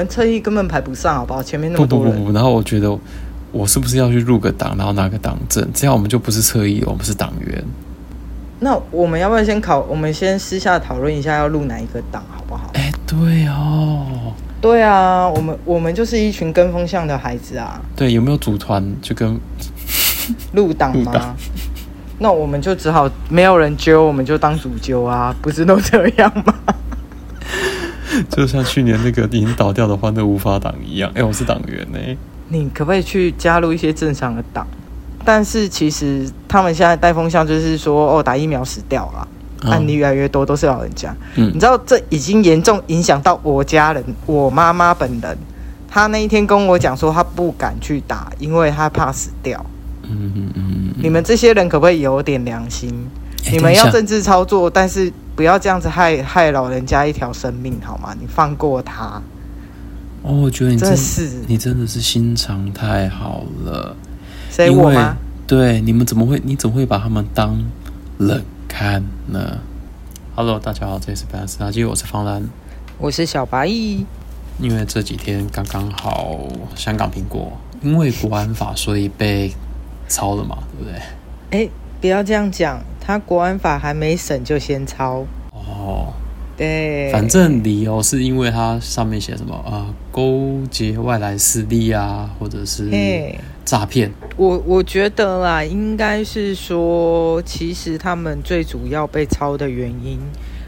们侧翼根本排不上，好不好？前面那么多人。不不不不，然后我觉得我是不是要去入个党，然后拿个党证，这样我们就不是侧翼，我们是党员。那我们要不要先考？我们先私下讨论一下要入哪一个党，好不好？哎，对哦，对啊，我们我们就是一群跟风向的孩子啊。对，有没有组团就跟 入党吗？那我们就只好没有人揪，我们就当主揪啊，不是都这样吗？就像去年那个已经倒掉的欢乐无法党一样，哎，我是党员呢。你可不可以去加入一些正常的党？但是其实他们现在带风向就是说，哦，打疫苗死掉了，嗯、案例越来越多，都是老人家。嗯，你知道这已经严重影响到我家人，我妈妈本人，她那一天跟我讲说，她不敢去打，因为她怕死掉。嗯嗯嗯，你们这些人可不可以有点良心？欸、你们要政治操作，但是不要这样子害害老人家一条生命好吗？你放过他。哦，我觉得你真的是你真的是心肠太好了。谁我吗？对，你们怎么会？你怎么会把他们当冷看呢？Hello，大家好，这里是白兰斯垃圾，我是方兰，我是小白。因为这几天刚刚好香港苹果因为国安法，所以被。抄了嘛，对不对？哎，不要这样讲，他国安法还没审就先抄哦。对，反正理由是因为它上面写什么啊、呃，勾结外来势力啊，或者是诈骗。我我觉得啦，应该是说，其实他们最主要被抄的原因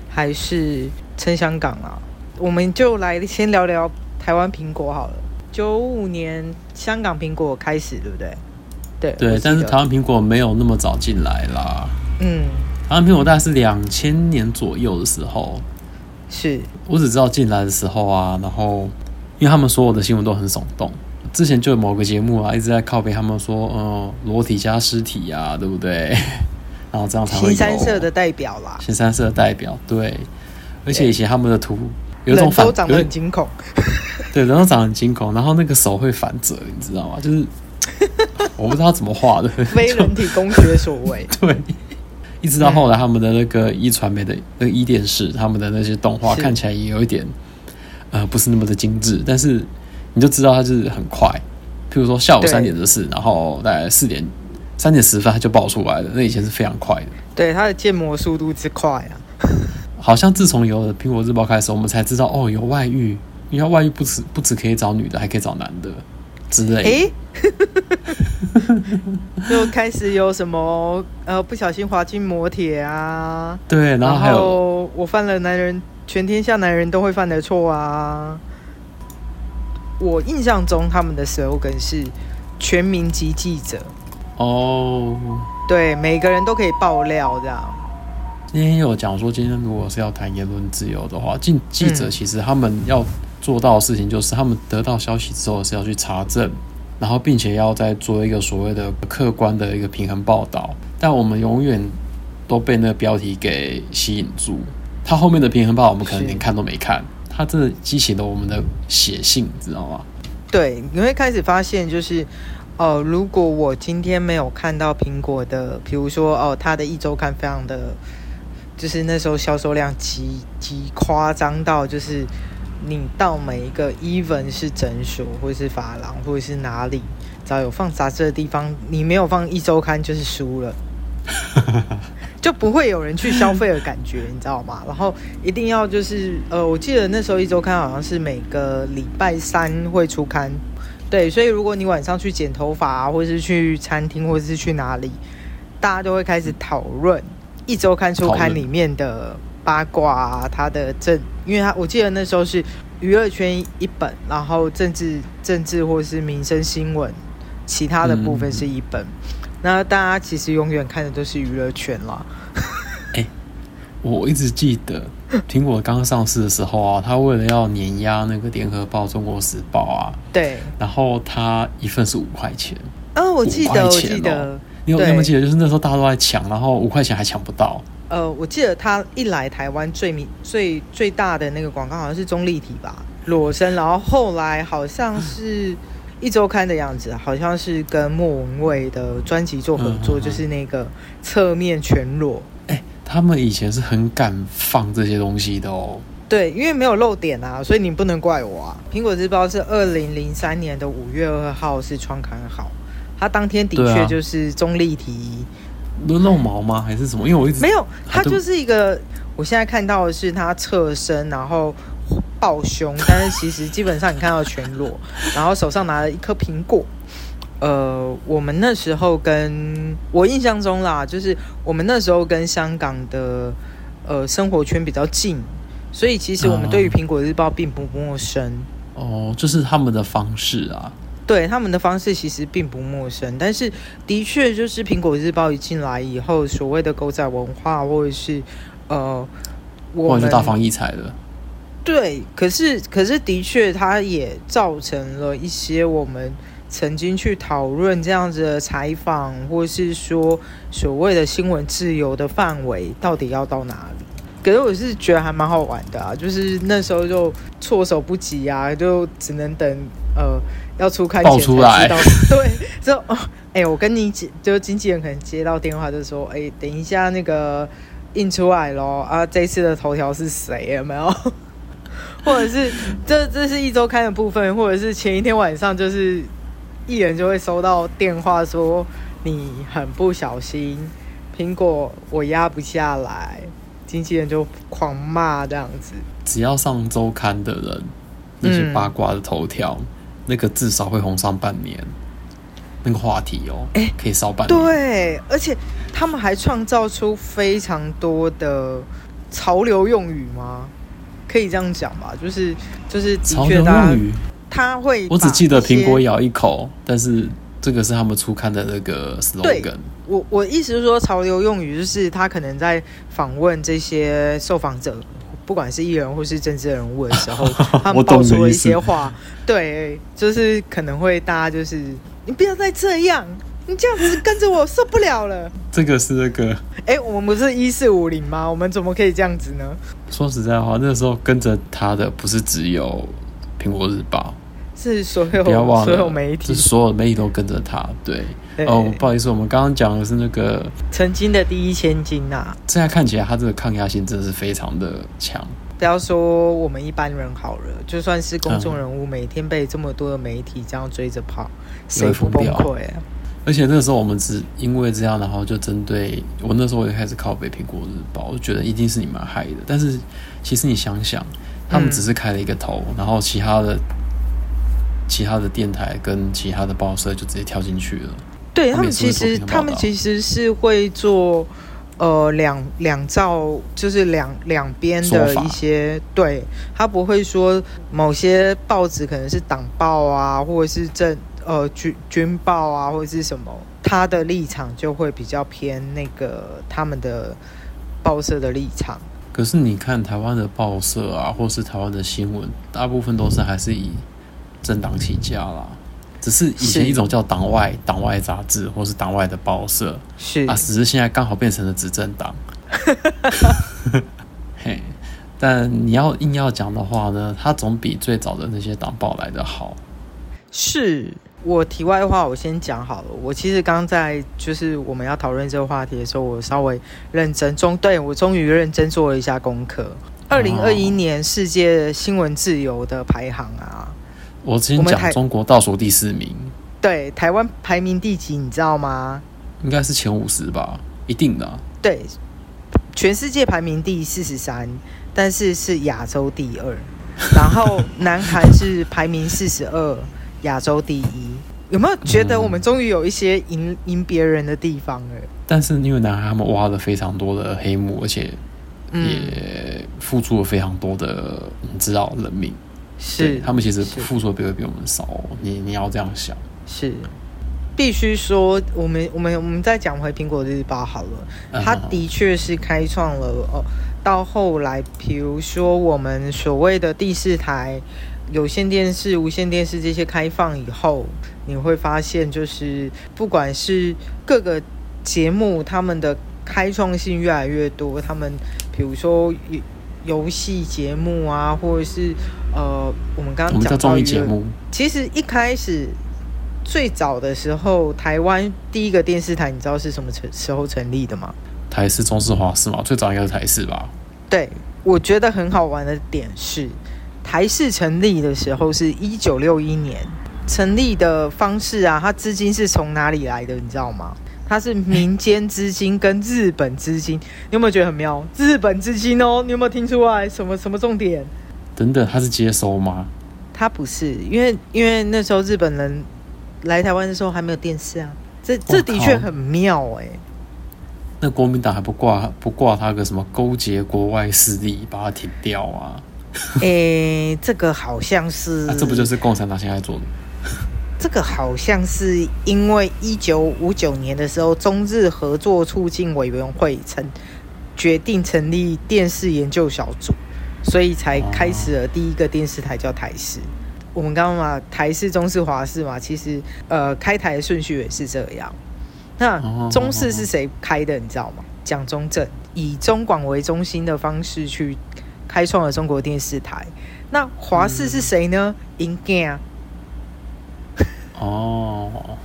还是撑香港啊。我们就来先聊聊台湾苹果好了。九五年香港苹果开始，对不对？对，对，但是台湾苹果没有那么早进来啦。嗯，台湾苹果大概是两千年左右的时候。是，我只知道进来的时候啊，然后因为他们所有的新闻都很耸动，之前就有某个节目啊一直在靠北，他们说，嗯，裸体加尸体啊，对不对？然后这样才会有。新三色的代表啦。新三色的代表，对。而且以前他们的图有一种反，人都长得很惊恐。对，人都长得很惊恐，然后那个手会反折，你知道吗？就是。我不知道怎么画的，非人体工学所为。对，一直到后来他们的那个一传媒的那个一电视，他们的那些动画看起来也有一点，呃，不是那么的精致，但是你就知道它就是很快。譬如说下午三点的事，然后大概四点三点十分它就爆出来了，那以前是非常快的。对，它的建模速度之快啊！好像自从有了苹果日报开始，我们才知道哦，有外遇，你看外遇不止不止可以找女的，还可以找男的。之类，哎，就开始有什么呃，不小心滑进摩铁啊，对，然后还有我犯了男人全天下男人都会犯的错啊。我印象中他们的 slogan 是“全民级记者”，哦，对，每个人都可以爆料这样。今天有讲说，今天如果是要谈言论自由的话，记记者其实他们要。做到的事情就是，他们得到消息之后是要去查证，然后并且要再做一个所谓的客观的一个平衡报道。但我们永远都被那个标题给吸引住，它后面的平衡报我们可能连看都没看，它真的激起了我们的血性，知道吗？对，你会开始发现，就是哦、如果我今天没有看到苹果的，比如说哦，它的一周刊非常的，就是那时候销售量极极夸张到就是。你到每一个 even 是诊所，或者是发廊，或者是哪里，只要有放杂志的地方，你没有放一周刊就是输了，就不会有人去消费的感觉，你知道吗？然后一定要就是呃，我记得那时候一周刊好像是每个礼拜三会出刊，对，所以如果你晚上去剪头发啊，或者是去餐厅，或者是去哪里，大家都会开始讨论一周刊出刊里面的。八卦啊，他的政，因为他我记得那时候是娱乐圈一本，然后政治政治或是民生新闻，其他的部分是一本。嗯、那大家其实永远看的都是娱乐圈啦。哎、欸，我一直记得苹果刚上市的时候啊，他为了要碾压那个联合报、中国时报啊，对，然后他一份是五块钱。哦，我记得，喔、我记得，你有有没有记得？就是那时候大家都在抢，然后五块钱还抢不到。呃，我记得他一来台湾最明最最大的那个广告好像是中立体吧，裸身，然后后来好像是一周刊的样子，好像是跟莫文蔚的专辑做合作，嗯、就是那个侧面全裸。哎、欸，他们以前是很敢放这些东西的哦。对，因为没有漏点啊，所以你不能怪我啊。苹果日报是二零零三年的五月二号是创刊号，它当天的确就是中立题。露露毛吗？还是什么？因为我一直没有，他就是一个。我现在看到的是他侧身，然后抱胸，但是其实基本上你看到全裸，然后手上拿了一颗苹果。呃，我们那时候跟我印象中啦，就是我们那时候跟香港的呃生活圈比较近，所以其实我们对于苹果日报并不陌生。哦，就是他们的方式啊。对，他们的方式其实并不陌生，但是的确就是苹果日报一进来以后，所谓的狗仔文化或者是。呃，我就大放异彩了。对，可是可是的确，它也造成了一些我们曾经去讨论这样子的采访，或是说所谓的新闻自由的范围到底要到哪里？可是我是觉得还蛮好玩的啊，就是那时候就措手不及啊，就只能等呃要出刊前才知道。对，就哦，哎、欸，我跟你就经纪人可能接到电话就说，哎、欸，等一下那个。印出来咯啊！这次的头条是谁？有没有？或者是这这是一周刊的部分，或者是前一天晚上就是艺人就会收到电话说你很不小心，苹果我压不下来，经纪人就狂骂这样子。只要上周刊的人，那些八卦的头条，嗯、那个至少会红上半年。那个话题哦，哎、欸，可以烧半年。对，而且他们还创造出非常多的潮流用语吗？可以这样讲吧？就是就是的确潮流用语，他会。我只记得苹果咬一口，但是这个是他们初刊的那个 slogan。我我意思是说，潮流用语就是他可能在访问这些受访者，不管是艺人或是政治人物的时候，他们爆出了一些话，对，就是可能会大家就是。你不要再这样，你这样子跟着我受不了了。这个是那个，哎、欸，我们不是一四五零吗？我们怎么可以这样子呢？说实在话，那时候跟着他的不是只有苹果日报，是所有，不要忘了，所有媒体，是所有媒体都跟着他。对，对哦，不好意思，我们刚刚讲的是那个曾经的第一千金呐、啊。现在看起来，他这个抗压性真的是非常的强。不要说我们一般人好了，就算是公众人物，每天被这么多的媒体这样追着跑，谁不崩溃啊？而且那时候我们只因为这样，然后就针对我那时候我就开始靠北苹果日报，我觉得一定是你们害的。但是其实你想想，他们只是开了一个头，嗯、然后其他的其他的电台跟其他的报社就直接跳进去了。对他们其实他们其实是会做。呃，两两造就是两两边的一些，对，他不会说某些报纸可能是党报啊，或者是政呃军军报啊，或者是什么，他的立场就会比较偏那个他们的报社的立场。可是你看台湾的报社啊，或是台湾的新闻，大部分都是还是以政党起家啦。只是以前一种叫党外党外杂志，或是党外的报社，是啊，只是现在刚好变成了执政党。嘿，但你要硬要讲的话呢，它总比最早的那些党报来的好。是我题外话，我先讲好了。我其实刚在就是我们要讨论这个话题的时候，我稍微认真中，对我终于认真做了一下功课。二零二一年世界新闻自由的排行啊。我之前讲中国倒数第四名，对，台湾排名第几？你知道吗？应该是前五十吧，一定的啊。对，全世界排名第四十三，但是是亚洲第二。然后南韩是排名四十二，亚洲第一。有没有觉得我们终于有一些赢赢别人的地方了？但是因为南韩他们挖了非常多的黑幕，而且也付出了非常多的你知道人命。是，他们其实付出的比比我们少，你你要这样想。是，必须说，我们我们我们再讲回苹果日报好了，它的确是开创了哦。到后来，比如说我们所谓的第四台有线电视、无线电视这些开放以后，你会发现，就是不管是各个节目，他们的开创性越来越多。他们比如说游戏节目啊，或者是呃，我们刚刚讲到综艺节目。其实一开始最早的时候，台湾第一个电视台，你知道是什么成时候成立的吗？台视、中视、华视嘛，最早应该是台视吧？对，我觉得很好玩的点是，台视成立的时候是一九六一年，成立的方式啊，它资金是从哪里来的？你知道吗？它是民间资金跟日本资金，你有没有觉得很妙？日本资金哦，你有没有听出来什么什么重点？等等，他是接收吗？他不是，因为因为那时候日本人来台湾的时候还没有电视啊，这这的确很妙哎、欸。那国民党还不挂不挂他个什么勾结国外势力，把他停掉啊？哎、欸，这个好像是，啊、这不就是共产党现在做的？这个好像是因为一九五九年的时候，中日合作促进委员会成决定成立电视研究小组，所以才开始了第一个电视台叫台视。哦、我们刚刚嘛，台视、中视、华视嘛，其实呃，开台的顺序也是这样。那中视是谁开的？你知道吗？蒋中正以中广为中心的方式去开创了中国电视台。那华视是谁呢？银镜、嗯。哦，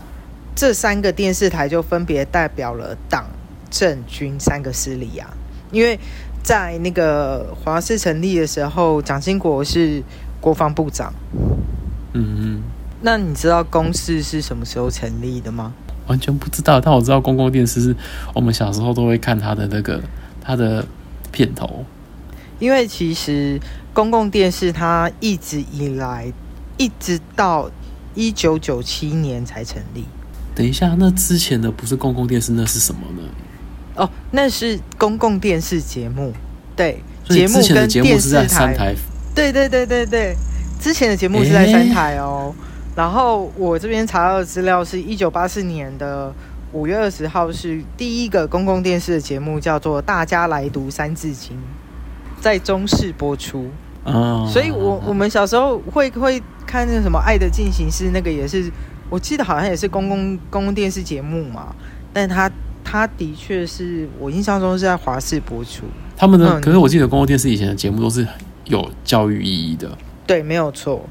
这三个电视台就分别代表了党政军三个势力啊。因为在那个华视成立的时候，蒋经国是国防部长。嗯嗯。那你知道公视是什么时候成立的吗？完全不知道，但我知道公共电视是我们小时候都会看它的那个它的片头。因为其实公共电视它一直以来一直到。一九九七年才成立。等一下，那之前的不是公共电视，那是什么呢？哦，那是公共电视节目。对，节目跟电视台。对对对对对，之前的节目是在三台哦。欸、然后我这边查到的资料是一九八四年的五月二十号，是第一个公共电视的节目，叫做《大家来读三字经》，在中视播出。嗯，所以我我们小时候会会。看那个什么《爱的进行式》，那个也是，我记得好像也是公共公共电视节目嘛。但他他的确是我印象中是在华视播出。他们的，嗯、可是我记得公共电视以前的节目都是有教育意义的。对，没有错。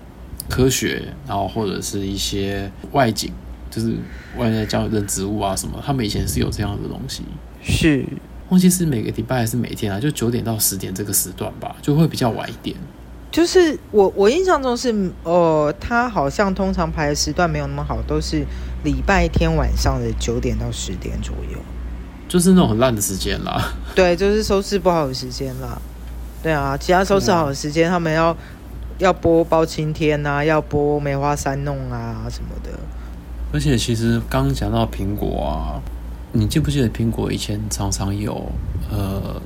科学，然后或者是一些外景，就是外在教育的植物啊什么，他们以前是有这样的东西。是，忘记是每个礼拜还是每天啊？就九点到十点这个时段吧，就会比较晚一点。就是我我印象中是，呃，他好像通常排的时段没有那么好，都是礼拜天晚上的九点到十点左右，就是那种很烂的时间啦。对，就是收视不好的时间啦。对啊，其他收视好的时间，他们要要播包青天呐、啊，要播梅花三弄啊什么的。而且其实刚刚讲到苹果啊，你记不记得苹果以前常常有呃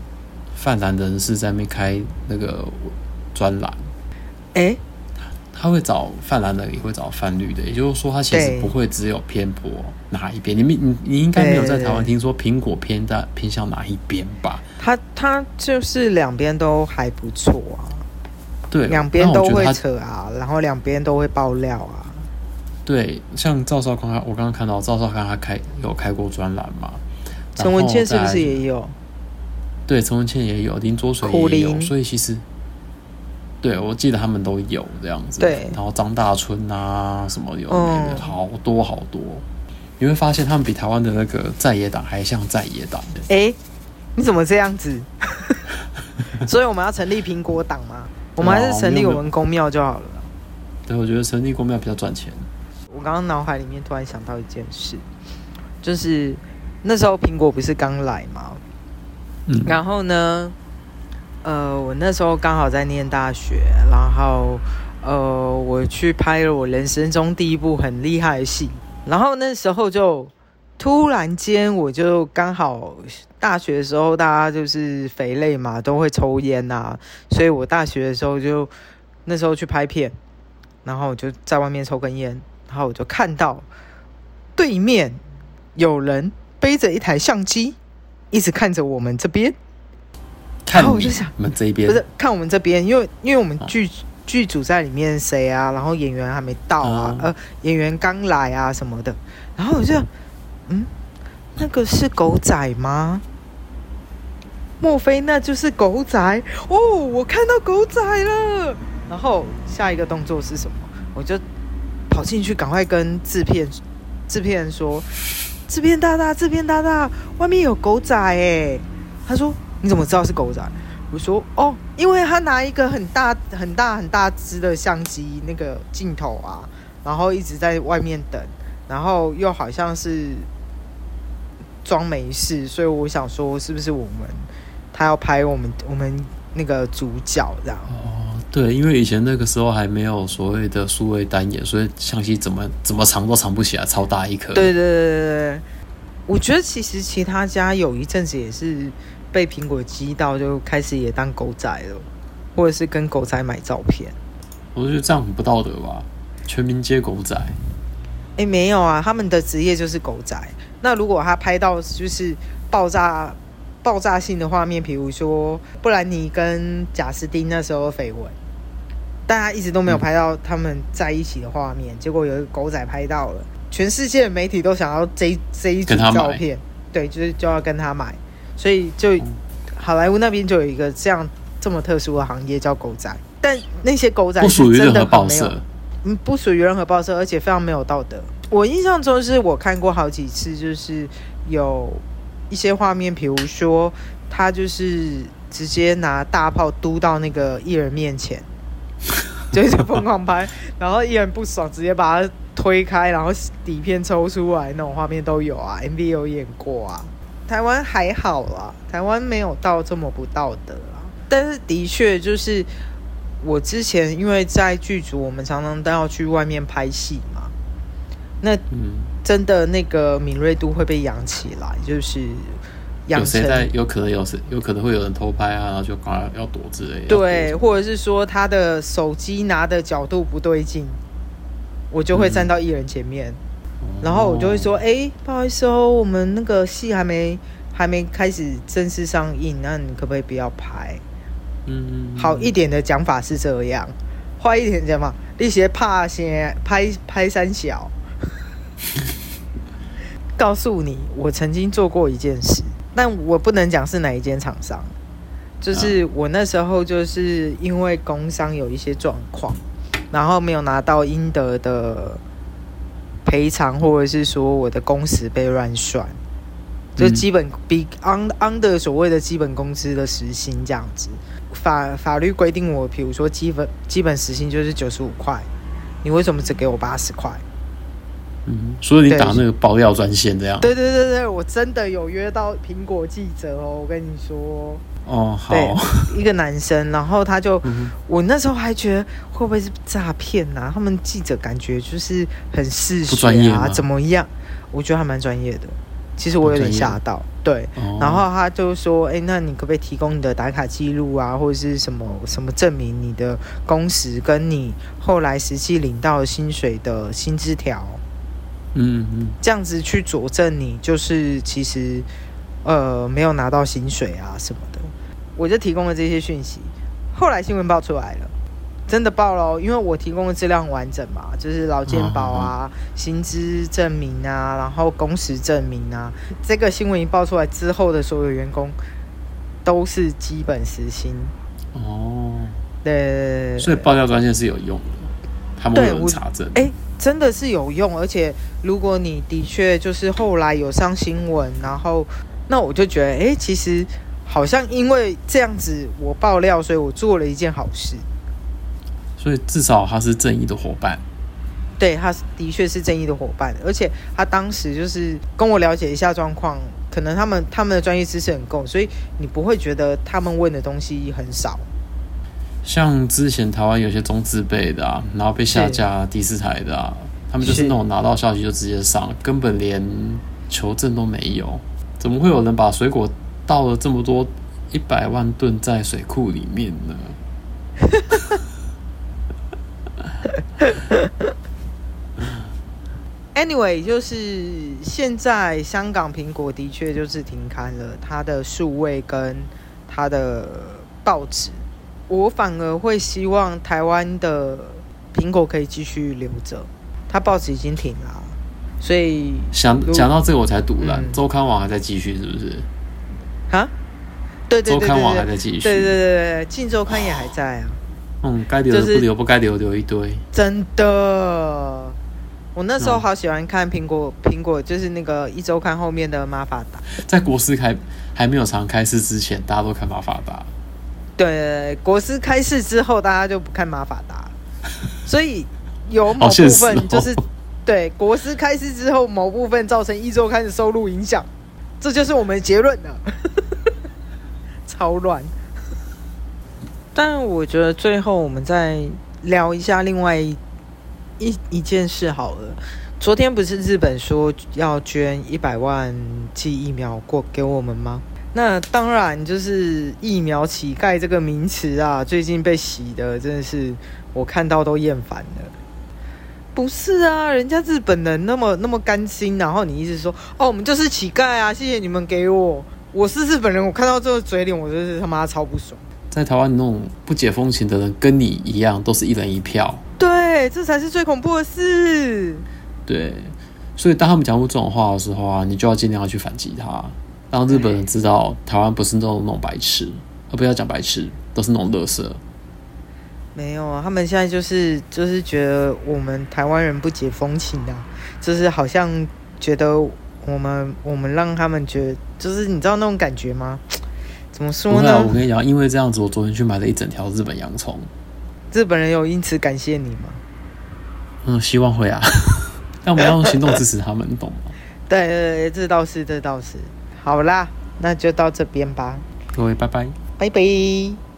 泛蓝人士在那边开那个。专栏，哎、欸，他会找泛蓝的，也会找泛绿的，也就是说，他其实不会只有偏颇哪一边。你们你你应该没有在台湾听说苹果偏在偏向哪一边吧？他他就是两边都还不错啊，对，两边都会扯啊，然后两边都会爆料啊。对，像赵少康，我刚刚看到赵少康他开有开过专栏嘛？陈文茜是不是也有？对，陈文茜也有，林卓水也有，所以其实。对，我记得他们都有这样子。对，然后张大春啊，什么有那个好多好多，你会发现他们比台湾的那个在野党还像在野党的。哎，你怎么这样子？所以我们要成立苹果党吗？我们还是成立我们公庙就好了。对，我觉得成立公庙比较赚钱。我刚刚脑海里面突然想到一件事，就是那时候苹果不是刚来吗？嗯，然后呢？呃，我那时候刚好在念大学，然后呃，我去拍了我人生中第一部很厉害的戏，然后那时候就突然间，我就刚好大学的时候，大家就是肥类嘛，都会抽烟呐、啊，所以我大学的时候就那时候去拍片，然后我就在外面抽根烟，然后我就看到对面有人背着一台相机，一直看着我们这边。然后我就想，我们这边不是看我们这边，因为因为我们剧剧组在里面谁啊，然后演员还没到啊，呃，演员刚来啊什么的，然后我就嗯，那个是狗仔吗？莫非那就是狗仔？哦，我看到狗仔了。然后下一个动作是什么？我就跑进去，赶快跟制片制片人说：“制片大大，制片大大，外面有狗仔哎。”他说。你怎么知道是狗仔？我说哦，因为他拿一个很大很大很大只的相机那个镜头啊，然后一直在外面等，然后又好像是装没事，所以我想说是不是我们他要拍我们我们那个主角这样？哦，对，因为以前那个时候还没有所谓的数位单眼，所以相机怎么怎么藏都藏不起来，超大一颗。对对对对对，我觉得其实其他家有一阵子也是。被苹果激到，就开始也当狗仔了，或者是跟狗仔买照片。我觉得这样很不道德吧？全民皆狗仔？哎、欸，没有啊，他们的职业就是狗仔。那如果他拍到就是爆炸、爆炸性的画面，比如说布兰妮跟贾斯汀那时候的绯闻，大家一直都没有拍到他们在一起的画面，嗯、结果有一个狗仔拍到了，全世界的媒体都想要这这一组照片，对，就是就要跟他买。所以就好莱坞那边就有一个这样这么特殊的行业叫狗仔，但那些狗仔不属于任何报社，嗯，不属于任何报社，而且非常没有道德。我印象中是我看过好几次，就是有一些画面，比如说他就是直接拿大炮嘟到那个艺人面前，就是疯狂拍，然后艺人不爽，直接把他推开，然后底片抽出来那种画面都有啊，MV 有演过啊。台湾还好啦，台湾没有到这么不道德啦。但是的确，就是我之前因为在剧组，我们常常都要去外面拍戏嘛。那真的那个敏锐度会被养起来，就是养成。有谁在？有可能有谁？有可能会有人偷拍啊，然后就赶快要躲之类的。对，或者是说他的手机拿的角度不对劲，我就会站到艺人前面。嗯然后我就会说，哎、欸，不好意思哦，我们那个戏还没还没开始正式上映，那你可不可以不要拍？嗯，好一点的讲法是这样，坏一点讲嘛，那些怕些拍拍三小。告诉你，我曾经做过一件事，但我不能讲是哪一间厂商，就是我那时候就是因为工伤有一些状况，然后没有拿到应得的。赔偿，或者是说我的工时被乱算，就基本比 under 所谓的基本工资的时薪这样子。法法律规定我，比如说基本基本时薪就是九十五块，你为什么只给我八十块？嗯，所以你打那个爆料专线这样？对对对对，我真的有约到苹果记者哦，我跟你说。哦，好，一个男生，然后他就，嗯、我那时候还觉得会不会是诈骗呐？他们记者感觉就是很嗜血啊，怎么样？我觉得还蛮专业的。其实我有点吓到，对。哦、然后他就说：“哎、欸，那你可不可以提供你的打卡记录啊，或者是什么什么证明你的工时跟你后来实际领到薪水的薪资条？嗯嗯，这样子去佐证你就是其实呃没有拿到薪水啊什么的。”我就提供了这些讯息，后来新闻爆出来了，真的爆了，因为我提供的资料很完整嘛，就是劳健保啊、薪资证明啊，然后工时证明啊，这个新闻一爆出来之后的所有员工都是基本时薪。哦，对，所以爆料专线是有用的，他们会有查证，哎、欸，真的是有用，而且如果你的确就是后来有上新闻，然后那我就觉得，哎、欸，其实。好像因为这样子我爆料，所以我做了一件好事。所以至少他是正义的伙伴。对，他的确是正义的伙伴，而且他当时就是跟我了解一下状况，可能他们他们的专业知识很够，所以你不会觉得他们问的东西很少。像之前台湾有些中字辈的啊，然后被下架第四台的啊，他们就是那种拿到消息就直接上，根本连求证都没有，怎么会有人把水果？倒了这么多一百万吨在水库里面呢。Anyway，就是现在香港苹果的确就是停刊了，它的数位跟它的报纸，我反而会希望台湾的苹果可以继续留着，它报纸已经停了，所以想讲到这个我才堵了，周刊网还在继续，是不是？啊，对对对对对，周刊网还在继续，对对对周刊也还在啊。嗯，该留的不留，不该留留一堆。真的，我那时候好喜欢看苹果，苹果就是那个一周刊后面的马法达。在国师开还没有常开市之前，大家都看马法达。对，国师开市之后，大家就不看马法达，所以有某部分就是、哦、对国师开市之后，某部分造成一周刊的收入影响，这就是我们的结论了。超乱。但我觉得最后我们再聊一下另外一一件事好了。昨天不是日本说要捐一百万剂疫苗过给我们吗？那当然，就是疫苗乞丐这个名词啊，最近被洗的真的是我看到都厌烦了。不是啊，人家日本人那么那么甘心，然后你一直说哦，我们就是乞丐啊，谢谢你们给我。我是日本人，我看到这个嘴脸，我真是他妈超不爽。在台湾那种不解风情的人，跟你一样，都是一人一票。对，这才是最恐怖的事。对，所以当他们讲出这种话的时候啊，你就要尽量要去反击他。让日本人知道台湾不是那种那种白痴，而不要讲白痴，都是那种乐色。没有啊，他们现在就是就是觉得我们台湾人不解风情啊，就是好像觉得我们我们让他们觉得，就是你知道那种感觉吗？怎么说呢？我跟你讲，因为这样子，我昨天去买了一整条日本洋葱。日本人有因此感谢你吗？嗯，希望会啊。但我们要用行动支持他们，你懂吗？对对对，这倒是，这倒是。好啦，那就到这边吧。各位，拜拜，拜拜。